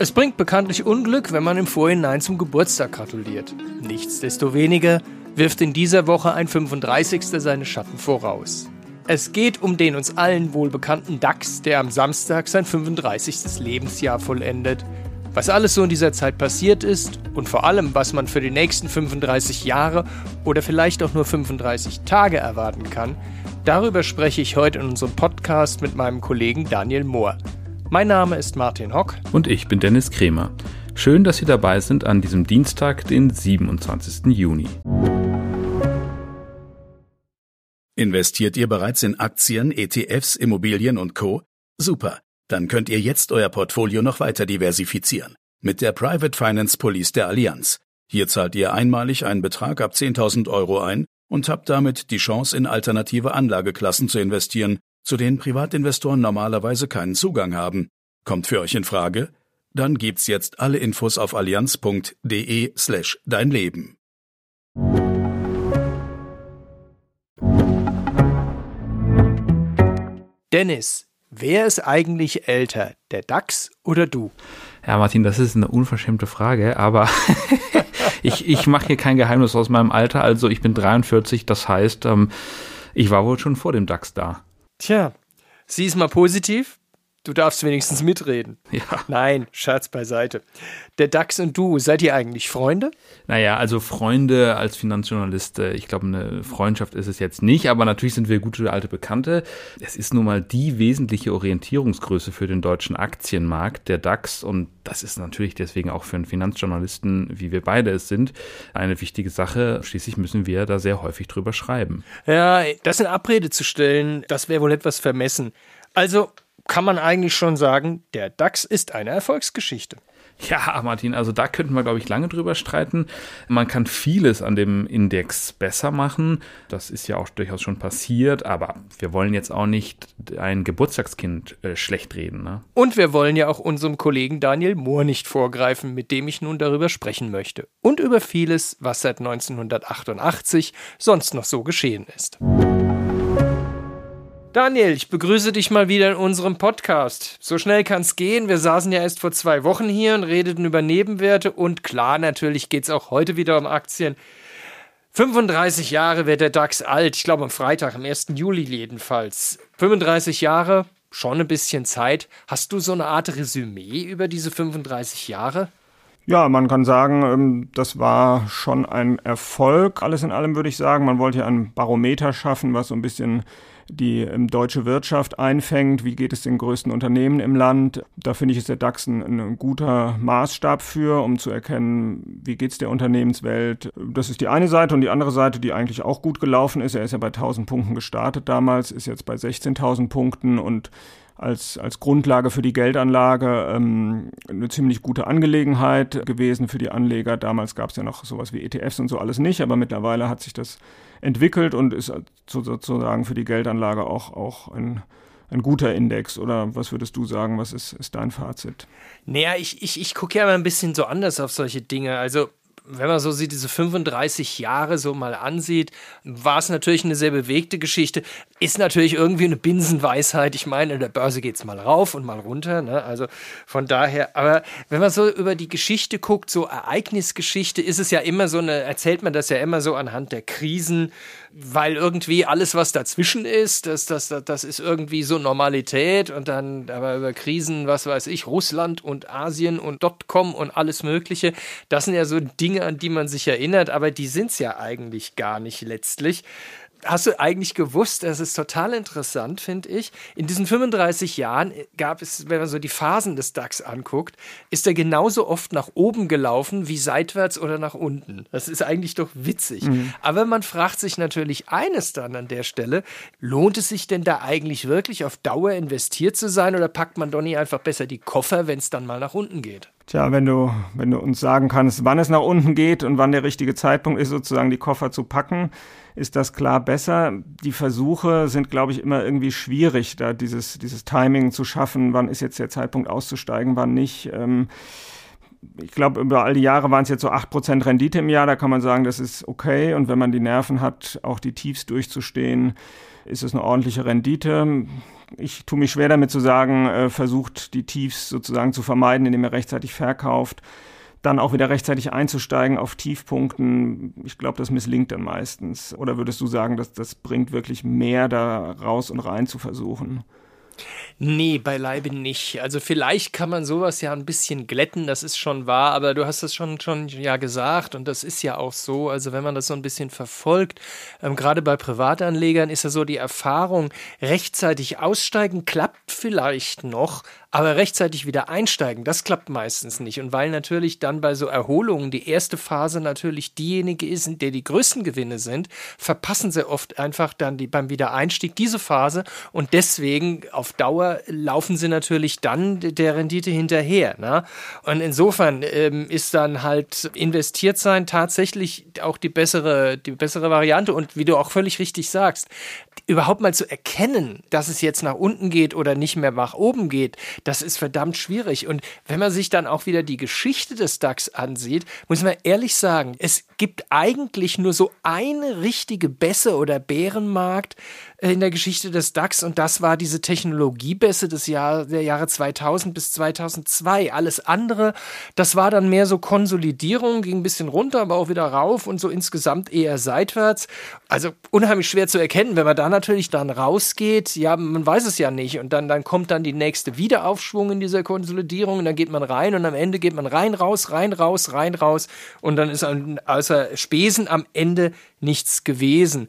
Es bringt bekanntlich Unglück, wenn man im Vorhinein zum Geburtstag gratuliert. Nichtsdestoweniger wirft in dieser Woche ein 35. seine Schatten voraus. Es geht um den uns allen wohlbekannten DAX, der am Samstag sein 35. Lebensjahr vollendet. Was alles so in dieser Zeit passiert ist und vor allem, was man für die nächsten 35 Jahre oder vielleicht auch nur 35 Tage erwarten kann, darüber spreche ich heute in unserem Podcast mit meinem Kollegen Daniel Mohr. Mein Name ist Martin Hock. Und ich bin Dennis Kremer. Schön, dass Sie dabei sind an diesem Dienstag, den 27. Juni. Investiert ihr bereits in Aktien, ETFs, Immobilien und Co? Super. Dann könnt ihr jetzt euer Portfolio noch weiter diversifizieren. Mit der Private Finance Police der Allianz. Hier zahlt ihr einmalig einen Betrag ab 10.000 Euro ein und habt damit die Chance, in alternative Anlageklassen zu investieren, zu denen Privatinvestoren normalerweise keinen Zugang haben. Kommt für euch in Frage? Dann gibt's jetzt alle Infos auf allianz.de slash dein Leben. Dennis, wer ist eigentlich älter, der DAX oder du? Ja, Martin, das ist eine unverschämte Frage, aber ich, ich mache hier kein Geheimnis aus meinem Alter. Also ich bin 43, das heißt, ähm, ich war wohl schon vor dem DAX da. Tja, sieh es mal positiv. Du darfst wenigstens mitreden. Ja. Nein, Scherz beiseite. Der DAX und du, seid ihr eigentlich Freunde? Naja, also Freunde als Finanzjournalist, äh, ich glaube, eine Freundschaft ist es jetzt nicht, aber natürlich sind wir gute alte Bekannte. Es ist nun mal die wesentliche Orientierungsgröße für den deutschen Aktienmarkt, der DAX, und das ist natürlich deswegen auch für einen Finanzjournalisten, wie wir beide es sind, eine wichtige Sache. Schließlich müssen wir da sehr häufig drüber schreiben. Ja, das in Abrede zu stellen, das wäre wohl etwas vermessen. Also kann man eigentlich schon sagen, der DAX ist eine Erfolgsgeschichte. Ja, Martin, also da könnten wir, glaube ich, lange drüber streiten. Man kann vieles an dem Index besser machen. Das ist ja auch durchaus schon passiert, aber wir wollen jetzt auch nicht ein Geburtstagskind äh, schlecht reden. Ne? Und wir wollen ja auch unserem Kollegen Daniel Mohr nicht vorgreifen, mit dem ich nun darüber sprechen möchte. Und über vieles, was seit 1988 sonst noch so geschehen ist. Daniel, ich begrüße dich mal wieder in unserem Podcast. So schnell kann es gehen. Wir saßen ja erst vor zwei Wochen hier und redeten über Nebenwerte und klar, natürlich geht es auch heute wieder um Aktien. 35 Jahre wird der DAX alt. Ich glaube am Freitag, am 1. Juli jedenfalls. 35 Jahre, schon ein bisschen Zeit. Hast du so eine Art Resümee über diese 35 Jahre? Ja, man kann sagen, ähm, das war schon ein Erfolg. Alles in allem würde ich sagen, man wollte ja ein Barometer schaffen, was so ein bisschen die ähm, deutsche Wirtschaft einfängt. Wie geht es den größten Unternehmen im Land? Da finde ich, ist der DAX ein, ein guter Maßstab für, um zu erkennen, wie geht es der Unternehmenswelt. Das ist die eine Seite und die andere Seite, die eigentlich auch gut gelaufen ist. Er ist ja bei 1000 Punkten gestartet damals, ist jetzt bei 16.000 Punkten und als, als Grundlage für die Geldanlage ähm, eine ziemlich gute Angelegenheit gewesen für die Anleger. Damals gab es ja noch sowas wie ETFs und so alles nicht, aber mittlerweile hat sich das entwickelt und ist sozusagen für die Geldanlage auch, auch ein, ein guter Index. Oder was würdest du sagen? Was ist, ist dein Fazit? Naja, ich, ich, ich gucke ja immer ein bisschen so anders auf solche Dinge. Also wenn man so sieht, diese 35 Jahre so mal ansieht, war es natürlich eine sehr bewegte Geschichte. Ist natürlich irgendwie eine Binsenweisheit. Ich meine, in der Börse geht es mal rauf und mal runter. Ne? Also von daher, aber wenn man so über die Geschichte guckt, so Ereignisgeschichte, ist es ja immer so eine, erzählt man das ja immer so anhand der Krisen, weil irgendwie alles, was dazwischen ist, das, das, das ist irgendwie so Normalität und dann aber über Krisen, was weiß ich, Russland und Asien und Dotcom und alles Mögliche, das sind ja so Dinge, an die man sich erinnert, aber die sind es ja eigentlich gar nicht letztlich. Hast du eigentlich gewusst, das ist total interessant, finde ich. In diesen 35 Jahren gab es, wenn man so die Phasen des DAX anguckt, ist er genauso oft nach oben gelaufen wie seitwärts oder nach unten. Das ist eigentlich doch witzig. Mhm. Aber man fragt sich natürlich eines dann an der Stelle, lohnt es sich denn da eigentlich wirklich auf Dauer investiert zu sein oder packt man doch nicht einfach besser die Koffer, wenn es dann mal nach unten geht? Tja, wenn du, wenn du uns sagen kannst, wann es nach unten geht und wann der richtige Zeitpunkt ist, sozusagen die Koffer zu packen, ist das klar besser. Die Versuche sind, glaube ich, immer irgendwie schwierig, da dieses, dieses Timing zu schaffen, wann ist jetzt der Zeitpunkt auszusteigen, wann nicht. Ähm, ich glaube, über all die Jahre waren es jetzt so 8% Rendite im Jahr, da kann man sagen, das ist okay. Und wenn man die Nerven hat, auch die Tiefs durchzustehen, ist es eine ordentliche Rendite. Ich tue mich schwer damit zu sagen, äh, versucht die Tiefs sozusagen zu vermeiden, indem er rechtzeitig verkauft dann auch wieder rechtzeitig einzusteigen auf Tiefpunkten, ich glaube, das misslingt dann meistens. Oder würdest du sagen, dass das bringt wirklich mehr, da raus und rein zu versuchen? Nee, beileibe nicht. Also vielleicht kann man sowas ja ein bisschen glätten, das ist schon wahr, aber du hast das schon, schon ja gesagt und das ist ja auch so. Also wenn man das so ein bisschen verfolgt, ähm, gerade bei Privatanlegern ist ja so die Erfahrung, rechtzeitig aussteigen klappt vielleicht noch, aber rechtzeitig wieder einsteigen, das klappt meistens nicht. Und weil natürlich dann bei so Erholungen die erste Phase natürlich diejenige ist, in der die größten Gewinne sind, verpassen sie oft einfach dann die, beim Wiedereinstieg diese Phase und deswegen auf Dauer laufen sie natürlich dann der Rendite hinterher. Ne? Und insofern ähm, ist dann halt investiert sein tatsächlich auch die bessere, die bessere Variante. Und wie du auch völlig richtig sagst, überhaupt mal zu erkennen, dass es jetzt nach unten geht oder nicht mehr nach oben geht, das ist verdammt schwierig. Und wenn man sich dann auch wieder die Geschichte des DAX ansieht, muss man ehrlich sagen, es gibt eigentlich nur so eine richtige Bässe oder Bärenmarkt äh, in der Geschichte des DAX und das war diese Technologiebässe des Jahr, der Jahre 2000 bis 2002. Alles andere, das war dann mehr so Konsolidierung, ging ein bisschen runter, aber auch wieder rauf und so insgesamt eher seitwärts. Also unheimlich schwer zu erkennen, wenn man da natürlich dann rausgeht, ja, man weiß es ja nicht und dann, dann kommt dann die nächste Wiederaufschwung in dieser Konsolidierung und dann geht man rein und am Ende geht man rein, raus, rein, raus, rein, raus und dann ist außer Spesen am Ende nichts gewesen.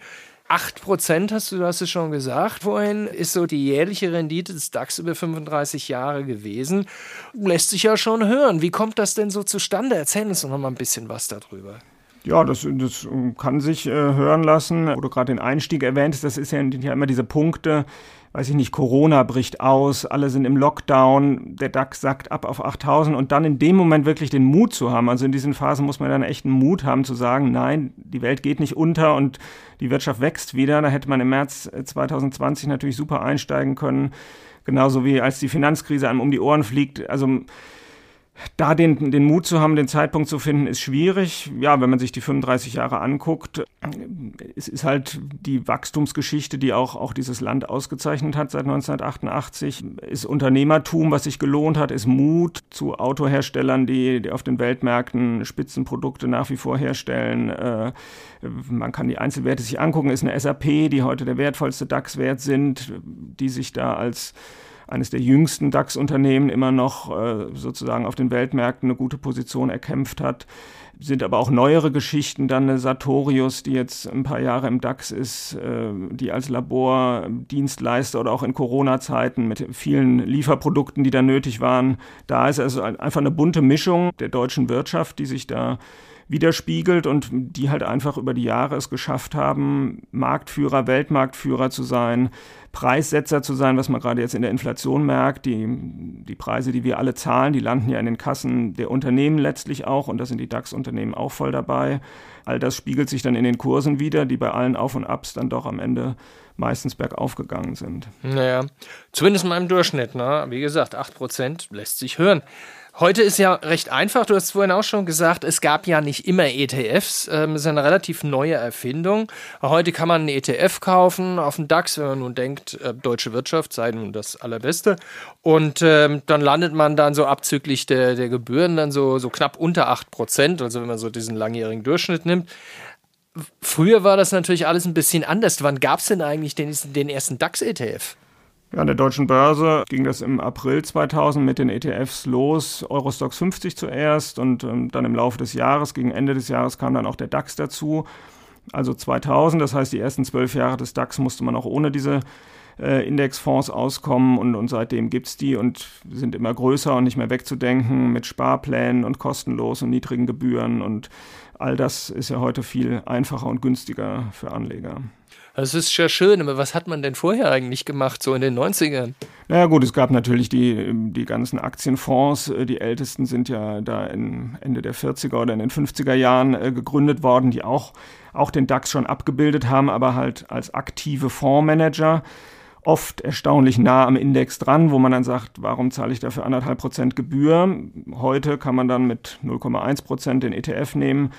8% hast du, du hast es schon gesagt vorhin, ist so die jährliche Rendite des DAX über 35 Jahre gewesen. Lässt sich ja schon hören. Wie kommt das denn so zustande? Erzähl uns doch noch mal ein bisschen was darüber. Ja, das, das kann sich äh, hören lassen. Wo du gerade den Einstieg erwähntest, das ist ja, ja immer diese Punkte, weiß ich nicht, Corona bricht aus, alle sind im Lockdown, der DAX sackt ab auf 8000 und dann in dem Moment wirklich den Mut zu haben. Also in diesen Phasen muss man dann echt einen Mut haben zu sagen, nein, die Welt geht nicht unter und die Wirtschaft wächst wieder. Da hätte man im März 2020 natürlich super einsteigen können. Genauso wie als die Finanzkrise einem um die Ohren fliegt. Also da den, den Mut zu haben, den Zeitpunkt zu finden, ist schwierig. Ja, wenn man sich die 35 Jahre anguckt, es ist halt die Wachstumsgeschichte, die auch, auch dieses Land ausgezeichnet hat seit 1988, ist Unternehmertum, was sich gelohnt hat, ist Mut zu Autoherstellern, die, die auf den Weltmärkten Spitzenprodukte nach wie vor herstellen. Äh, man kann die Einzelwerte sich angucken, ist eine SAP, die heute der wertvollste DAX-Wert sind, die sich da als eines der jüngsten DAX-Unternehmen immer noch äh, sozusagen auf den Weltmärkten eine gute Position erkämpft hat. Sind aber auch neuere Geschichten, dann. Eine Sartorius, die jetzt ein paar Jahre im DAX ist, äh, die als Labordienstleister oder auch in Corona-Zeiten mit vielen Lieferprodukten, die da nötig waren, da ist also einfach eine bunte Mischung der deutschen Wirtschaft, die sich da widerspiegelt und die halt einfach über die Jahre es geschafft haben, Marktführer, Weltmarktführer zu sein, Preissetzer zu sein, was man gerade jetzt in der Inflation merkt. Die, die Preise, die wir alle zahlen, die landen ja in den Kassen der Unternehmen letztlich auch und da sind die DAX-Unternehmen auch voll dabei. All das spiegelt sich dann in den Kursen wieder, die bei allen Auf und Abs dann doch am Ende meistens bergauf gegangen sind. Naja, zumindest mal im Durchschnitt. Ne? Wie gesagt, 8% lässt sich hören. Heute ist ja recht einfach. Du hast vorhin auch schon gesagt, es gab ja nicht immer ETFs. Ähm, ist eine relativ neue Erfindung. Heute kann man einen ETF kaufen auf dem DAX, wenn man nun denkt, äh, deutsche Wirtschaft sei nun das Allerbeste. Und ähm, dann landet man dann so abzüglich der, der Gebühren dann so, so knapp unter 8 Prozent. Also wenn man so diesen langjährigen Durchschnitt nimmt. Früher war das natürlich alles ein bisschen anders. Wann gab es denn eigentlich den, den ersten DAX-ETF? Ja, an der deutschen Börse ging das im April 2000 mit den ETFs los, Eurostox 50 zuerst und ähm, dann im Laufe des Jahres, gegen Ende des Jahres kam dann auch der DAX dazu. Also 2000, das heißt die ersten zwölf Jahre des DAX musste man auch ohne diese äh, Indexfonds auskommen und, und seitdem gibt's die und sind immer größer und nicht mehr wegzudenken mit Sparplänen und kostenlos und niedrigen Gebühren und all das ist ja heute viel einfacher und günstiger für Anleger. Das ist ja schön, aber was hat man denn vorher eigentlich gemacht, so in den 90ern? Naja gut, es gab natürlich die, die ganzen Aktienfonds, die ältesten sind ja da in Ende der 40er oder in den 50er Jahren äh, gegründet worden, die auch, auch den DAX schon abgebildet haben, aber halt als aktive Fondsmanager oft erstaunlich nah am Index dran, wo man dann sagt, warum zahle ich dafür anderthalb Prozent Gebühr? Heute kann man dann mit 0,1 Prozent den ETF nehmen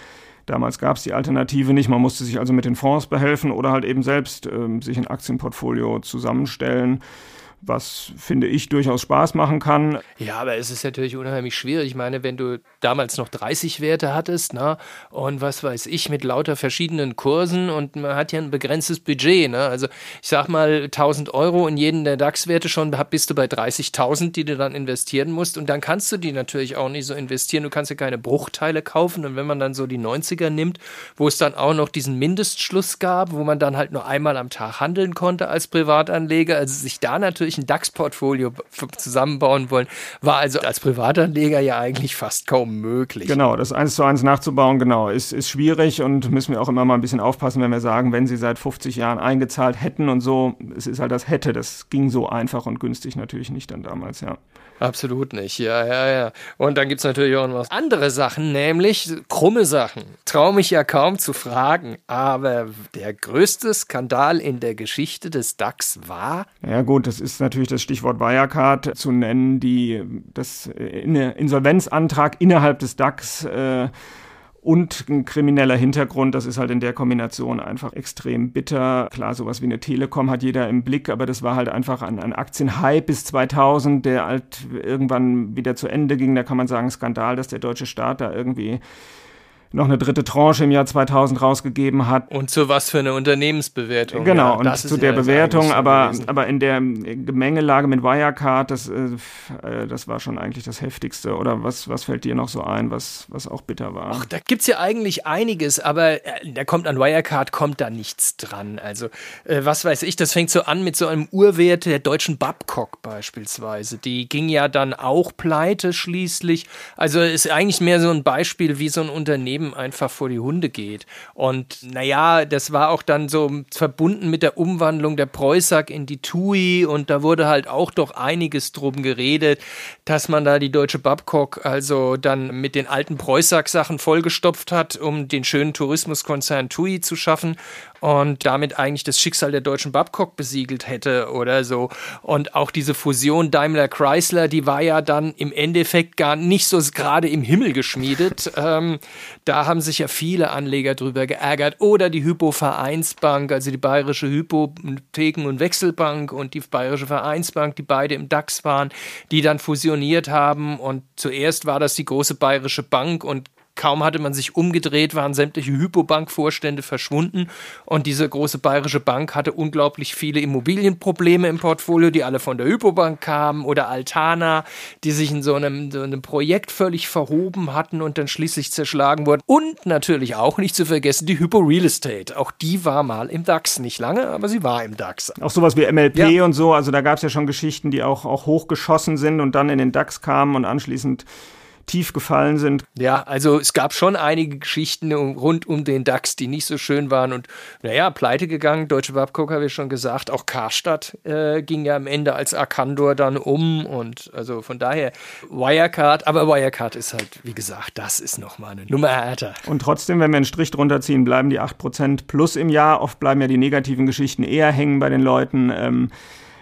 Damals gab es die Alternative nicht. Man musste sich also mit den Fonds behelfen oder halt eben selbst ähm, sich ein Aktienportfolio zusammenstellen was finde ich durchaus Spaß machen kann. Ja, aber es ist natürlich unheimlich schwierig. Ich meine, wenn du damals noch 30 Werte hattest, ne, und was weiß ich, mit lauter verschiedenen Kursen und man hat ja ein begrenztes Budget, ne? Also ich sag mal 1000 Euro in jeden der DAX-Werte schon, bist du bei 30.000, die du dann investieren musst und dann kannst du die natürlich auch nicht so investieren. Du kannst ja keine Bruchteile kaufen und wenn man dann so die 90er nimmt, wo es dann auch noch diesen Mindestschluss gab, wo man dann halt nur einmal am Tag handeln konnte als Privatanleger, also sich da natürlich wirklich ein DAX-Portfolio zusammenbauen wollen, war also als Privatanleger ja eigentlich fast kaum möglich. Genau, das eins zu eins nachzubauen, genau, ist, ist schwierig und müssen wir auch immer mal ein bisschen aufpassen, wenn wir sagen, wenn sie seit 50 Jahren eingezahlt hätten und so, es ist halt das hätte, das ging so einfach und günstig natürlich nicht dann damals, ja. Absolut nicht, ja, ja, ja. Und dann gibt es natürlich auch noch andere Sachen, nämlich krumme Sachen. Traue mich ja kaum zu fragen, aber der größte Skandal in der Geschichte des DAX war? Ja gut, das ist natürlich das Stichwort Wirecard zu nennen, die das Insolvenzantrag innerhalb des DAX äh, und ein krimineller Hintergrund, das ist halt in der Kombination einfach extrem bitter. Klar, sowas wie eine Telekom hat jeder im Blick, aber das war halt einfach ein, ein Aktienhype bis 2000, der halt irgendwann wieder zu Ende ging. Da kann man sagen, Skandal, dass der deutsche Staat da irgendwie noch eine dritte Tranche im Jahr 2000 rausgegeben hat. Und zu was für eine Unternehmensbewertung. Genau, ja, und zu der ja Bewertung, aber, aber in der Gemengelage mit Wirecard, das, äh, äh, das war schon eigentlich das Heftigste. Oder was, was fällt dir noch so ein, was, was auch bitter war? Ach, da gibt's ja eigentlich einiges, aber äh, da kommt an Wirecard kommt da nichts dran. Also, äh, was weiß ich, das fängt so an mit so einem Urwert der deutschen Babcock beispielsweise. Die ging ja dann auch pleite schließlich. Also ist eigentlich mehr so ein Beispiel, wie so ein Unternehmen Leben einfach vor die Hunde geht. Und naja, das war auch dann so verbunden mit der Umwandlung der Preußack in die TUI und da wurde halt auch doch einiges drum geredet, dass man da die deutsche Babcock also dann mit den alten Preußack-Sachen vollgestopft hat, um den schönen Tourismuskonzern TUI zu schaffen und damit eigentlich das Schicksal der deutschen Babcock besiegelt hätte oder so. Und auch diese Fusion Daimler-Chrysler, die war ja dann im Endeffekt gar nicht so gerade im Himmel geschmiedet. ähm, da haben sich ja viele Anleger drüber geärgert. Oder die Hypo-Vereinsbank, also die Bayerische Hypotheken- und Wechselbank und die Bayerische Vereinsbank, die beide im DAX waren, die dann fusioniert haben. Und zuerst war das die große Bayerische Bank und Kaum hatte man sich umgedreht, waren sämtliche Hypobank-Vorstände verschwunden und diese große bayerische Bank hatte unglaublich viele Immobilienprobleme im Portfolio, die alle von der Hypobank kamen oder Altana, die sich in so einem, so einem Projekt völlig verhoben hatten und dann schließlich zerschlagen wurden. Und natürlich auch nicht zu vergessen die Hypo Real Estate. Auch die war mal im DAX, nicht lange, aber sie war im DAX. Auch sowas wie MLP ja. und so, also da gab es ja schon Geschichten, die auch, auch hochgeschossen sind und dann in den DAX kamen und anschließend tief gefallen sind. Ja, also es gab schon einige Geschichten rund um den DAX, die nicht so schön waren und naja, pleite gegangen. Deutsche Babcock habe ich schon gesagt. Auch Karstadt äh, ging ja am Ende als Arcandor dann um und also von daher Wirecard, aber Wirecard ist halt, wie gesagt, das ist nochmal eine Nummer härter. Und trotzdem, wenn wir einen Strich drunter ziehen, bleiben die 8% plus im Jahr. Oft bleiben ja die negativen Geschichten eher hängen bei den Leuten. Ähm,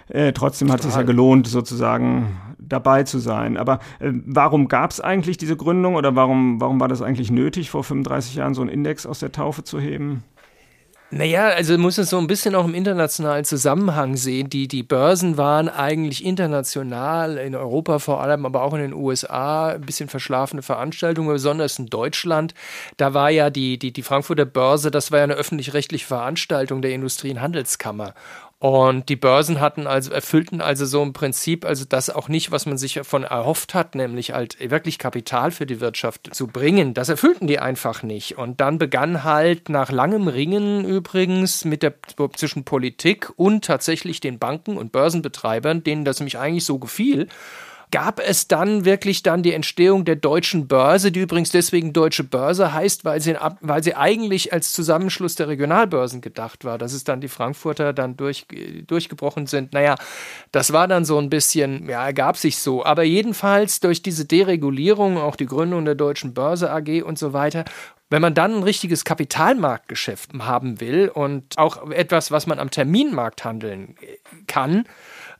äh, trotzdem hat es sich ja gelohnt, sozusagen dabei zu sein. Aber äh, warum gab es eigentlich diese Gründung oder warum, warum war das eigentlich nötig, vor 35 Jahren so einen Index aus der Taufe zu heben? Naja, also muss es so ein bisschen auch im internationalen Zusammenhang sehen. Die, die Börsen waren eigentlich international, in Europa vor allem, aber auch in den USA, ein bisschen verschlafene Veranstaltungen, besonders in Deutschland. Da war ja die, die, die Frankfurter Börse, das war ja eine öffentlich-rechtliche Veranstaltung der Industrie- und Handelskammer. Und die Börsen hatten also, erfüllten also so im Prinzip, also das auch nicht, was man sich davon erhofft hat, nämlich halt wirklich Kapital für die Wirtschaft zu bringen. Das erfüllten die einfach nicht. Und dann begann halt nach langem Ringen übrigens mit der, zwischen Politik und tatsächlich den Banken und Börsenbetreibern, denen das nämlich eigentlich so gefiel, gab es dann wirklich dann die Entstehung der deutschen Börse, die übrigens deswegen deutsche Börse heißt, weil sie, weil sie eigentlich als Zusammenschluss der Regionalbörsen gedacht war. Dass es dann die Frankfurter dann durch, durchgebrochen sind. Naja, das war dann so ein bisschen, ja, ergab sich so. Aber jedenfalls durch diese Deregulierung, auch die Gründung der deutschen Börse AG und so weiter, wenn man dann ein richtiges Kapitalmarktgeschäft haben will und auch etwas, was man am Terminmarkt handeln kann,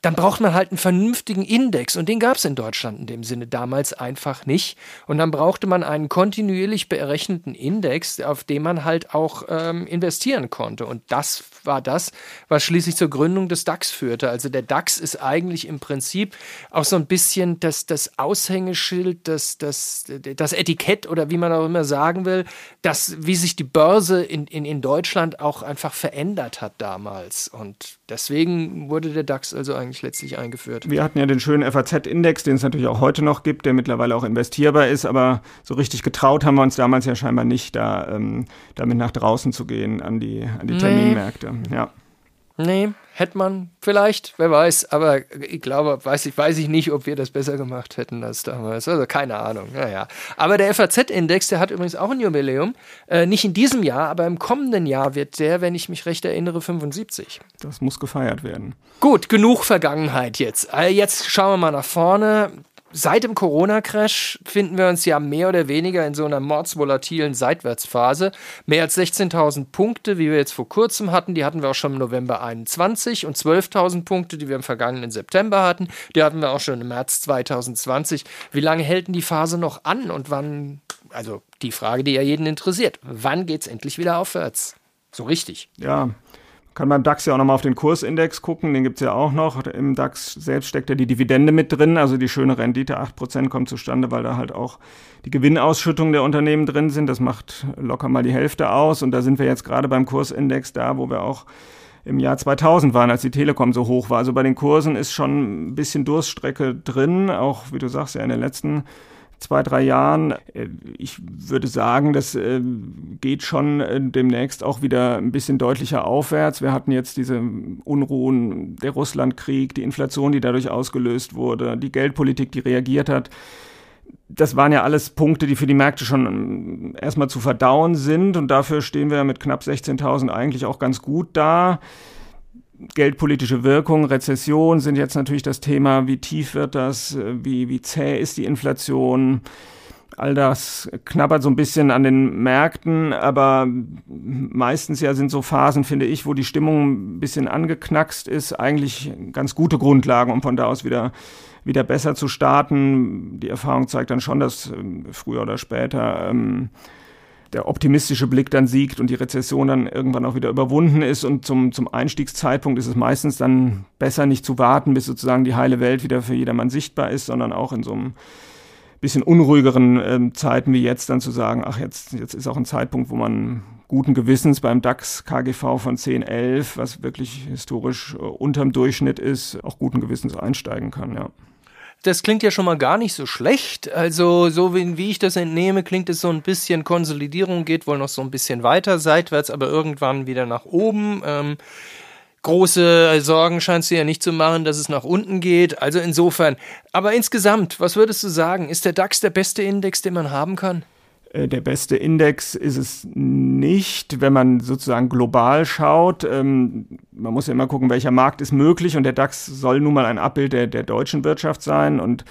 dann braucht man halt einen vernünftigen Index und den gab es in Deutschland in dem Sinne damals einfach nicht. Und dann brauchte man einen kontinuierlich berechneten Index, auf dem man halt auch ähm, investieren konnte. Und das war das, was schließlich zur Gründung des DAX führte. Also der DAX ist eigentlich im Prinzip auch so ein bisschen das, das Aushängeschild, das, das, das Etikett oder wie man auch immer sagen will, das, wie sich die Börse in, in, in Deutschland auch einfach verändert hat damals. Und deswegen wurde der DAX also eigentlich letztlich eingeführt. Wir hatten ja den schönen FAZ-Index, den es natürlich auch heute noch gibt, der mittlerweile auch investierbar ist, aber so richtig getraut haben wir uns damals ja scheinbar nicht, da ähm, damit nach draußen zu gehen an die, an die Terminmärkte. Ja. Nee, hätte man vielleicht, wer weiß, aber ich glaube, weiß ich, weiß ich nicht, ob wir das besser gemacht hätten als damals. Also keine Ahnung. Naja. Aber der FAZ-Index, der hat übrigens auch ein Jubiläum. Äh, nicht in diesem Jahr, aber im kommenden Jahr wird der, wenn ich mich recht erinnere, 75. Das muss gefeiert werden. Gut, genug Vergangenheit jetzt. Äh, jetzt schauen wir mal nach vorne seit dem Corona-Crash finden wir uns ja mehr oder weniger in so einer mordsvolatilen Seitwärtsphase. Mehr als 16.000 Punkte, wie wir jetzt vor kurzem hatten, die hatten wir auch schon im November 21 und 12.000 Punkte, die wir im vergangenen September hatten, die hatten wir auch schon im März 2020. Wie lange hält denn die Phase noch an und wann, also die Frage, die ja jeden interessiert, wann geht es endlich wieder aufwärts? So richtig. Ja, kann beim DAX ja auch nochmal auf den Kursindex gucken, den gibt es ja auch noch. Im DAX selbst steckt ja die Dividende mit drin, also die schöne Rendite, 8% kommt zustande, weil da halt auch die Gewinnausschüttungen der Unternehmen drin sind. Das macht locker mal die Hälfte aus und da sind wir jetzt gerade beim Kursindex da, wo wir auch im Jahr 2000 waren, als die Telekom so hoch war. Also bei den Kursen ist schon ein bisschen Durststrecke drin, auch wie du sagst, ja in den letzten zwei, drei Jahren. Äh, ich würde sagen, das äh, geht schon äh, demnächst auch wieder ein bisschen deutlicher aufwärts. Wir hatten jetzt diese Unruhen, der Russlandkrieg, die Inflation, die dadurch ausgelöst wurde, die Geldpolitik, die reagiert hat. Das waren ja alles Punkte, die für die Märkte schon ähm, erstmal zu verdauen sind und dafür stehen wir mit knapp 16.000 eigentlich auch ganz gut da geldpolitische Wirkung, Rezession sind jetzt natürlich das Thema, wie tief wird das, wie, wie zäh ist die Inflation. All das knabbert so ein bisschen an den Märkten, aber meistens ja sind so Phasen, finde ich, wo die Stimmung ein bisschen angeknackst ist, eigentlich ganz gute Grundlagen, um von da aus wieder, wieder besser zu starten. Die Erfahrung zeigt dann schon, dass ähm, früher oder später ähm, der optimistische Blick dann siegt und die Rezession dann irgendwann auch wieder überwunden ist. Und zum, zum Einstiegszeitpunkt ist es meistens dann besser, nicht zu warten, bis sozusagen die heile Welt wieder für jedermann sichtbar ist, sondern auch in so einem bisschen unruhigeren ähm, Zeiten wie jetzt dann zu sagen, ach, jetzt, jetzt ist auch ein Zeitpunkt, wo man guten Gewissens beim DAX KGV von 10, 11, was wirklich historisch äh, unterm Durchschnitt ist, auch guten Gewissens einsteigen kann, ja. Das klingt ja schon mal gar nicht so schlecht. Also, so wie, wie ich das entnehme, klingt es so ein bisschen Konsolidierung, geht wohl noch so ein bisschen weiter seitwärts, aber irgendwann wieder nach oben. Ähm, große Sorgen scheinst du ja nicht zu machen, dass es nach unten geht. Also insofern. Aber insgesamt, was würdest du sagen? Ist der DAX der beste Index, den man haben kann? Äh, der beste Index ist es nicht, wenn man sozusagen global schaut. Ähm, man muss ja immer gucken, welcher Markt ist möglich und der DAX soll nun mal ein Abbild der, der deutschen Wirtschaft sein und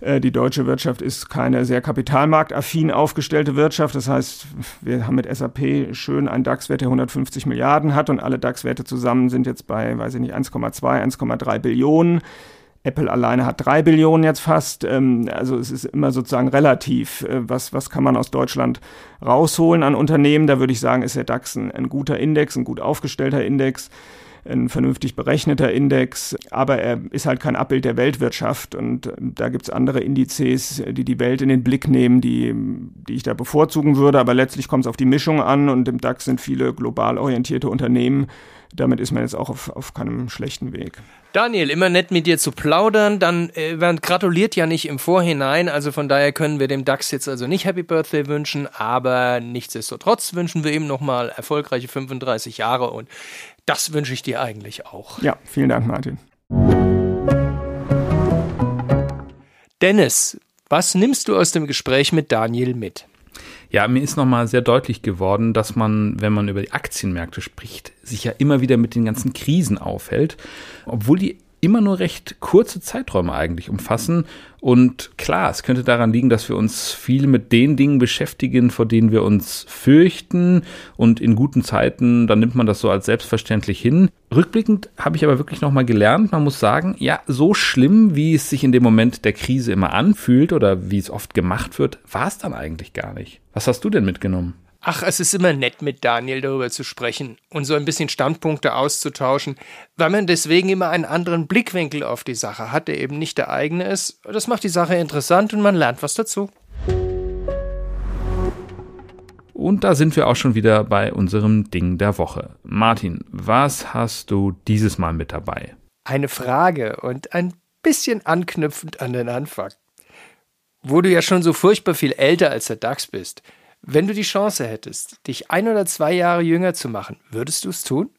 äh, die deutsche Wirtschaft ist keine sehr kapitalmarktaffin aufgestellte Wirtschaft. Das heißt, wir haben mit SAP schön einen DAX-Wert, der 150 Milliarden hat und alle DAX-Werte zusammen sind jetzt bei, weiß ich nicht, 1,2, 1,3 Billionen. Apple alleine hat drei Billionen jetzt fast. Ähm, also es ist immer sozusagen relativ. Äh, was, was kann man aus Deutschland rausholen an Unternehmen? Da würde ich sagen, ist der DAX ein, ein guter Index, ein gut aufgestellter Index ein vernünftig berechneter Index, aber er ist halt kein Abbild der Weltwirtschaft und ähm, da gibt es andere Indizes, die die Welt in den Blick nehmen, die, die ich da bevorzugen würde, aber letztlich kommt es auf die Mischung an und im DAX sind viele global orientierte Unternehmen. Damit ist man jetzt auch auf, auf keinem schlechten Weg. Daniel, immer nett mit dir zu plaudern. Dann, äh, gratuliert ja nicht im Vorhinein, also von daher können wir dem DAX jetzt also nicht Happy Birthday wünschen, aber nichtsdestotrotz wünschen wir ihm nochmal erfolgreiche 35 Jahre und das wünsche ich dir eigentlich auch. Ja, vielen Dank, Martin. Dennis, was nimmst du aus dem Gespräch mit Daniel mit? Ja, mir ist nochmal sehr deutlich geworden, dass man, wenn man über die Aktienmärkte spricht, sich ja immer wieder mit den ganzen Krisen aufhält, obwohl die immer nur recht kurze Zeiträume eigentlich umfassen. Und klar, es könnte daran liegen, dass wir uns viel mit den Dingen beschäftigen, vor denen wir uns fürchten. Und in guten Zeiten, dann nimmt man das so als selbstverständlich hin. Rückblickend habe ich aber wirklich nochmal gelernt, man muss sagen, ja, so schlimm, wie es sich in dem Moment der Krise immer anfühlt oder wie es oft gemacht wird, war es dann eigentlich gar nicht. Was hast du denn mitgenommen? Ach, es ist immer nett, mit Daniel darüber zu sprechen und so ein bisschen Standpunkte auszutauschen, weil man deswegen immer einen anderen Blickwinkel auf die Sache hat, der eben nicht der eigene ist. Das macht die Sache interessant und man lernt was dazu. Und da sind wir auch schon wieder bei unserem Ding der Woche. Martin, was hast du dieses Mal mit dabei? Eine Frage und ein bisschen anknüpfend an den Anfang. Wo du ja schon so furchtbar viel älter als der DAX bist, wenn du die Chance hättest, dich ein oder zwei Jahre jünger zu machen, würdest du es tun?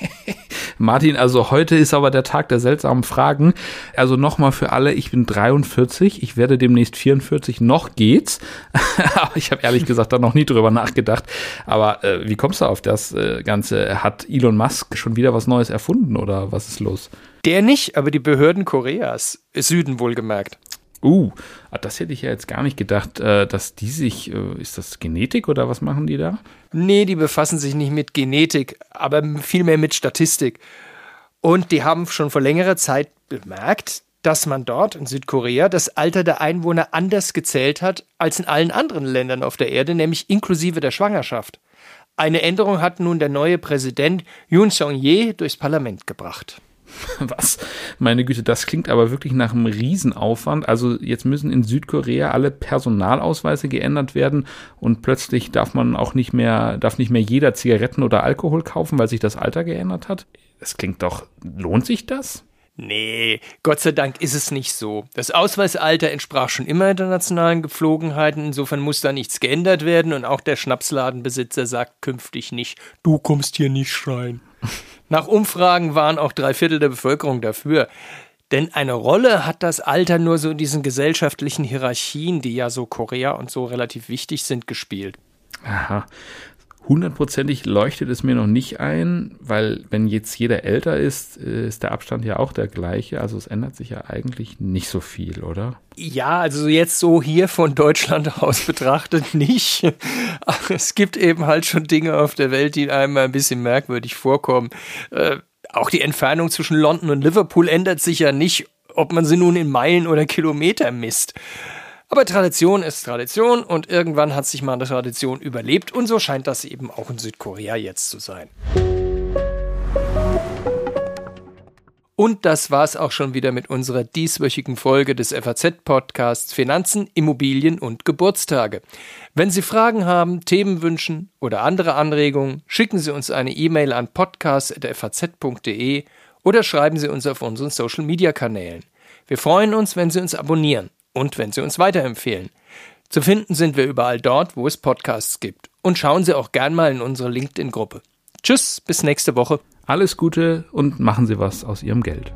Martin, also heute ist aber der Tag der seltsamen Fragen. Also nochmal für alle, ich bin 43, ich werde demnächst 44, noch geht's. aber ich habe ehrlich gesagt da noch nie drüber nachgedacht. Aber äh, wie kommst du auf das äh, Ganze? Hat Elon Musk schon wieder was Neues erfunden oder was ist los? Der nicht, aber die Behörden Koreas, Süden wohlgemerkt. Uh, ah, das hätte ich ja jetzt gar nicht gedacht, äh, dass die sich, äh, ist das Genetik oder was machen die da? Nee, die befassen sich nicht mit Genetik, aber vielmehr mit Statistik. Und die haben schon vor längerer Zeit bemerkt, dass man dort in Südkorea das Alter der Einwohner anders gezählt hat als in allen anderen Ländern auf der Erde, nämlich inklusive der Schwangerschaft. Eine Änderung hat nun der neue Präsident Yoon Song-ye durchs Parlament gebracht. Was? Meine Güte, das klingt aber wirklich nach einem Riesenaufwand. Also jetzt müssen in Südkorea alle Personalausweise geändert werden und plötzlich darf man auch nicht mehr, darf nicht mehr jeder Zigaretten oder Alkohol kaufen, weil sich das Alter geändert hat. Das klingt doch, lohnt sich das? Nee, Gott sei Dank ist es nicht so. Das Ausweisalter entsprach schon immer internationalen Gepflogenheiten, insofern muss da nichts geändert werden und auch der Schnapsladenbesitzer sagt künftig nicht, du kommst hier nicht rein. Nach Umfragen waren auch drei Viertel der Bevölkerung dafür. Denn eine Rolle hat das Alter nur so in diesen gesellschaftlichen Hierarchien, die ja so Korea und so relativ wichtig sind, gespielt. Aha hundertprozentig leuchtet es mir noch nicht ein, weil wenn jetzt jeder älter ist, ist der Abstand ja auch der gleiche. Also es ändert sich ja eigentlich nicht so viel, oder? Ja, also jetzt so hier von Deutschland aus betrachtet nicht. Aber es gibt eben halt schon Dinge auf der Welt, die einem ein bisschen merkwürdig vorkommen. Äh, auch die Entfernung zwischen London und Liverpool ändert sich ja nicht, ob man sie nun in Meilen oder Kilometer misst. Aber Tradition ist Tradition und irgendwann hat sich mal eine Tradition überlebt und so scheint das eben auch in Südkorea jetzt zu sein. Und das war's auch schon wieder mit unserer dieswöchigen Folge des FAZ-Podcasts Finanzen, Immobilien und Geburtstage. Wenn Sie Fragen haben, Themen wünschen oder andere Anregungen, schicken Sie uns eine E-Mail an podcast.faz.de oder schreiben Sie uns auf unseren Social-Media-Kanälen. Wir freuen uns, wenn Sie uns abonnieren und wenn Sie uns weiterempfehlen. Zu finden sind wir überall dort, wo es Podcasts gibt. Und schauen Sie auch gern mal in unsere LinkedIn-Gruppe. Tschüss, bis nächste Woche. Alles Gute und machen Sie was aus Ihrem Geld.